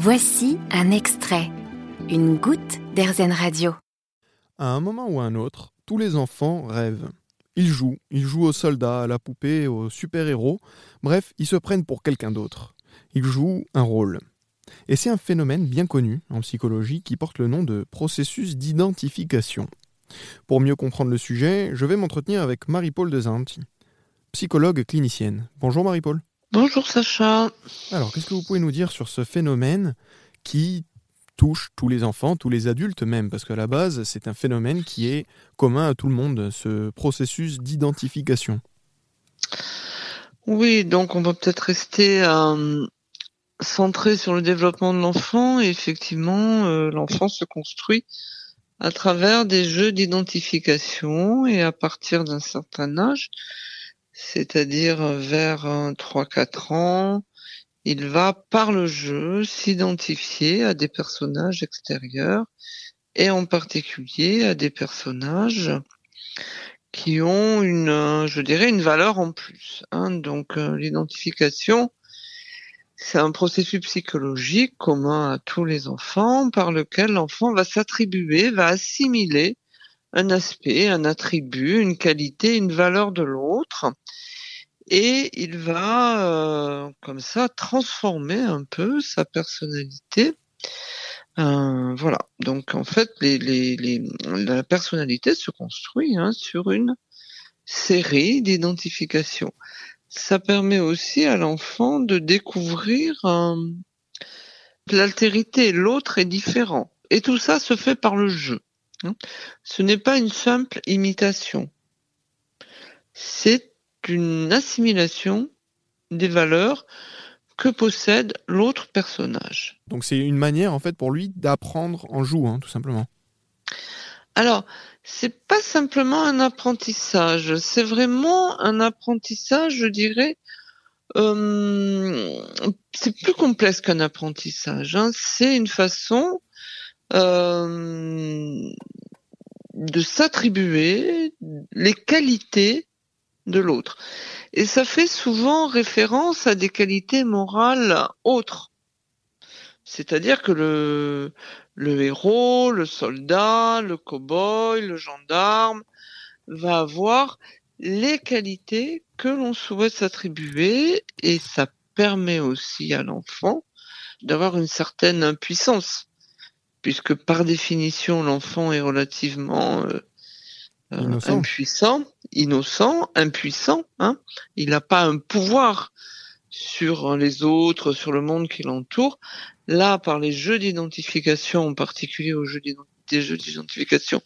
Voici un extrait, une goutte d'Airzen Radio. À un moment ou à un autre, tous les enfants rêvent. Ils jouent, ils jouent aux soldats, à la poupée, aux super-héros, bref, ils se prennent pour quelqu'un d'autre. Ils jouent un rôle. Et c'est un phénomène bien connu en psychologie qui porte le nom de processus d'identification. Pour mieux comprendre le sujet, je vais m'entretenir avec Marie-Paul Dezanti, psychologue clinicienne. Bonjour Marie-Paul. Bonjour Sacha. Alors, qu'est-ce que vous pouvez nous dire sur ce phénomène qui touche tous les enfants, tous les adultes même, parce qu'à la base, c'est un phénomène qui est commun à tout le monde, ce processus d'identification. Oui, donc on va peut-être rester euh, centré sur le développement de l'enfant. Et effectivement, euh, l'enfant se construit à travers des jeux d'identification et à partir d'un certain âge, c'est-à-dire vers 3-4 ans, il va par le jeu s'identifier à des personnages extérieurs et en particulier à des personnages qui ont une, je dirais, une valeur en plus. Hein. Donc euh, l'identification, c'est un processus psychologique commun à tous les enfants par lequel l'enfant va s'attribuer, va assimiler un aspect, un attribut, une qualité, une valeur de l'autre et il va euh, comme ça transformer un peu sa personnalité. Euh, voilà. Donc en fait, la personnalité se construit hein, sur une série d'identifications. Ça permet aussi à l'enfant de découvrir euh, l'altérité. L'autre est différent. Et tout ça se fait par le jeu. Hein. Ce n'est pas une simple imitation. C'est une assimilation des valeurs que possède l'autre personnage. Donc c'est une manière en fait pour lui d'apprendre en jouant, tout simplement. Alors, c'est pas simplement un apprentissage, c'est vraiment un apprentissage, je dirais. Euh, c'est plus complexe qu'un apprentissage. Hein. C'est une façon euh, de s'attribuer les qualités de l'autre. Et ça fait souvent référence à des qualités morales autres. C'est-à-dire que le, le héros, le soldat, le cow-boy, le gendarme va avoir les qualités que l'on souhaite s'attribuer et ça permet aussi à l'enfant d'avoir une certaine impuissance puisque par définition l'enfant est relativement euh, euh, impuissant, innocent, impuissant. Hein il n'a pas un pouvoir sur les autres, sur le monde qui l'entoure. Là, par les jeux d'identification, en particulier aux jeux des jeux d'identification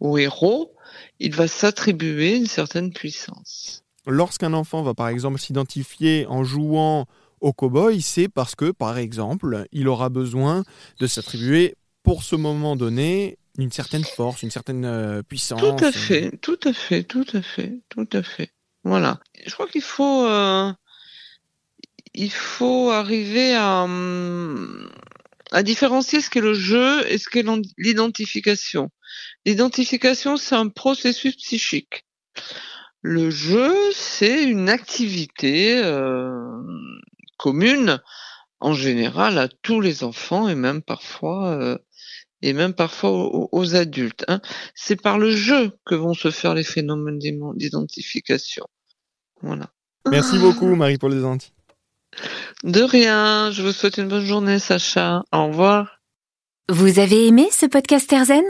au héros, il va s'attribuer une certaine puissance. Lorsqu'un enfant va par exemple s'identifier en jouant au cow-boy, c'est parce que, par exemple, il aura besoin de s'attribuer pour ce moment donné une certaine force, une certaine euh, puissance. Tout à fait, tout à fait, tout à fait, tout à fait. Voilà. Je crois qu'il faut, euh, il faut arriver à, hum, à différencier ce qu'est le jeu et ce qu'est l'identification. L'identification, c'est un processus psychique. Le jeu, c'est une activité euh, commune en général à tous les enfants et même parfois et même parfois aux, adultes. Hein. C'est par le jeu que vont se faire les phénomènes d'identification. Voilà. Merci beaucoup, Marie-Paul Desanti. De rien. Je vous souhaite une bonne journée, Sacha. Au revoir. Vous avez aimé ce podcast Erzen?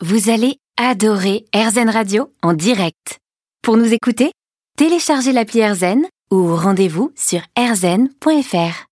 Vous allez adorer Erzen Radio en direct. Pour nous écouter, téléchargez l'appli Erzen ou rendez-vous sur erzen.fr.